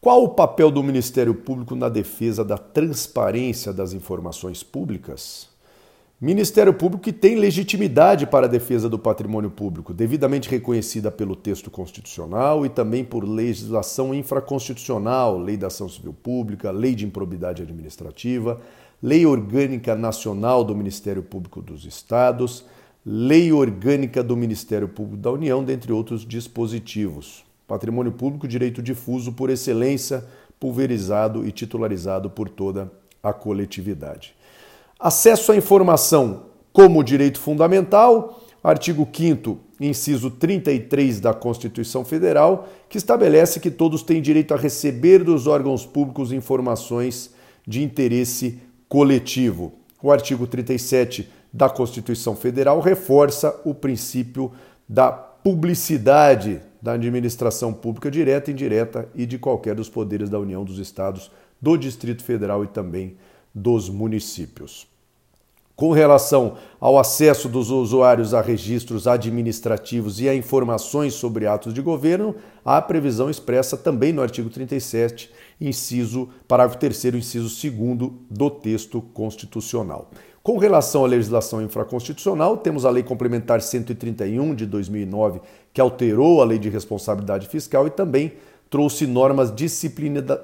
Qual o papel do Ministério Público na defesa da transparência das informações públicas? Ministério Público que tem legitimidade para a defesa do patrimônio público, devidamente reconhecida pelo texto constitucional e também por legislação infraconstitucional, Lei da Ação Civil Pública, Lei de Improbidade Administrativa, Lei Orgânica Nacional do Ministério Público dos Estados, Lei Orgânica do Ministério Público da União, dentre outros dispositivos. Patrimônio público, direito difuso por excelência, pulverizado e titularizado por toda a coletividade. Acesso à informação como direito fundamental, artigo 5 inciso 33 da Constituição Federal, que estabelece que todos têm direito a receber dos órgãos públicos informações de interesse coletivo. O artigo 37 da Constituição Federal reforça o princípio da publicidade da administração pública direta, indireta e de qualquer dos poderes da União, dos estados, do Distrito Federal e também dos municípios. Com relação ao acesso dos usuários a registros administrativos e a informações sobre atos de governo, há previsão expressa também no artigo 37, inciso, parágrafo 3 inciso 2 do texto constitucional. Com relação à legislação infraconstitucional, temos a Lei Complementar 131 de 2009, que alterou a Lei de Responsabilidade Fiscal e também trouxe normas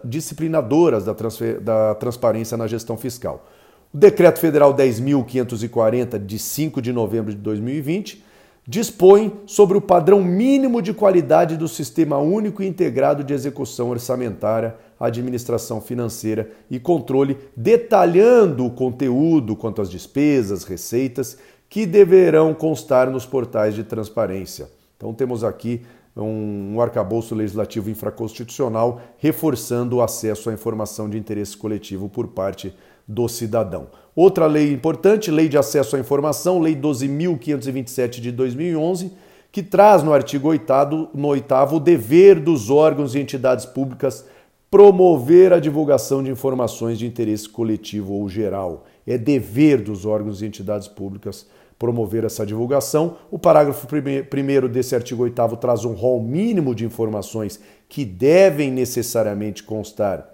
disciplinadoras da, da transparência na gestão fiscal. O Decreto Federal 10.540, de 5 de novembro de 2020, dispõe sobre o padrão mínimo de qualidade do Sistema Único e Integrado de Execução Orçamentária, Administração Financeira e Controle, detalhando o conteúdo quanto às despesas, receitas que deverão constar nos portais de transparência. Então, temos aqui um, arcabouço legislativo infraconstitucional reforçando o acesso à informação de interesse coletivo por parte do cidadão. Outra lei importante, Lei de Acesso à Informação, Lei 12.527 de 2011, que traz no artigo 8 no 8 o dever dos órgãos e entidades públicas promover a divulgação de informações de interesse coletivo ou geral. É dever dos órgãos e entidades públicas promover essa divulgação. O parágrafo 1 desse artigo 8 traz um rol mínimo de informações que devem necessariamente constar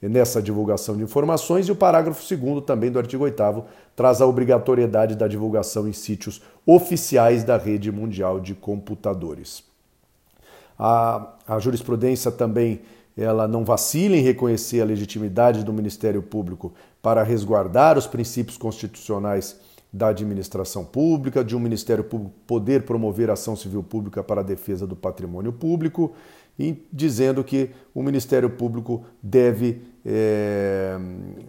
nessa divulgação de informações, e o parágrafo 2 também do artigo 8 traz a obrigatoriedade da divulgação em sítios oficiais da rede mundial de computadores. A, a jurisprudência também ela não vacila em reconhecer a legitimidade do Ministério Público para resguardar os princípios constitucionais da administração pública, de um Ministério Público poder promover ação civil pública para a defesa do patrimônio público dizendo que o Ministério Público deve é,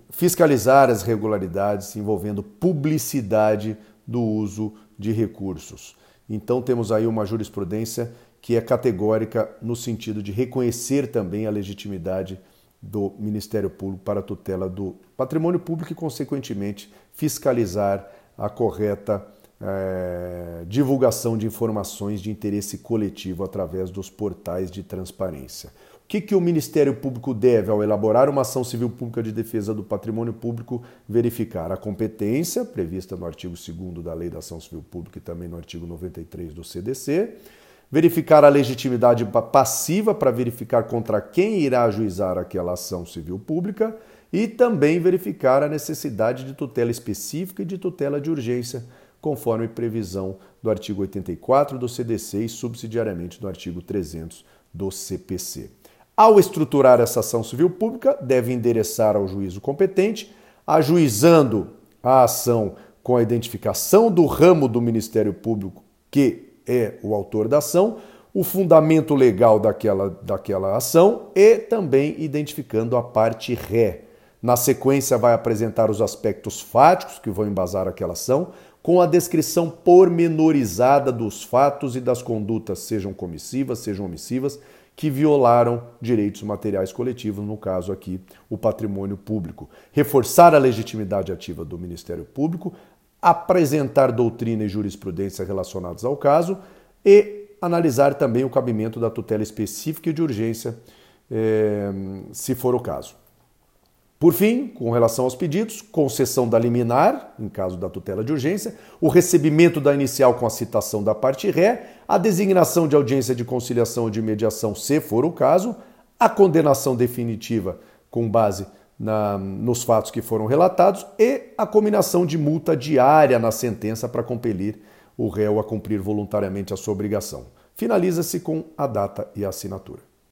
fiscalizar as irregularidades envolvendo publicidade do uso de recursos. Então temos aí uma jurisprudência que é categórica no sentido de reconhecer também a legitimidade do Ministério Público para a tutela do patrimônio público e, consequentemente, fiscalizar a correta é, divulgação de informações de interesse coletivo através dos portais de transparência. O que, que o Ministério Público deve ao elaborar uma ação civil pública de defesa do patrimônio público? Verificar a competência, prevista no artigo 2 da Lei da Ação Civil Pública e também no artigo 93 do CDC, verificar a legitimidade passiva para verificar contra quem irá ajuizar aquela ação civil pública e também verificar a necessidade de tutela específica e de tutela de urgência conforme previsão do artigo 84 do CDC e subsidiariamente do artigo 300 do CPC. Ao estruturar essa ação civil pública, deve endereçar ao juízo competente, ajuizando a ação com a identificação do ramo do Ministério Público que é o autor da ação, o fundamento legal daquela, daquela ação e também identificando a parte ré. Na sequência, vai apresentar os aspectos fáticos que vão embasar aquela ação, com a descrição pormenorizada dos fatos e das condutas, sejam comissivas, sejam omissivas, que violaram direitos materiais coletivos, no caso aqui, o patrimônio público. Reforçar a legitimidade ativa do Ministério Público, apresentar doutrina e jurisprudência relacionados ao caso e analisar também o cabimento da tutela específica e de urgência, eh, se for o caso. Por fim, com relação aos pedidos, concessão da liminar, em caso da tutela de urgência, o recebimento da inicial com a citação da parte ré, a designação de audiência de conciliação ou de mediação, se for o caso, a condenação definitiva com base na, nos fatos que foram relatados e a combinação de multa diária na sentença para compelir o réu a cumprir voluntariamente a sua obrigação. Finaliza-se com a data e a assinatura.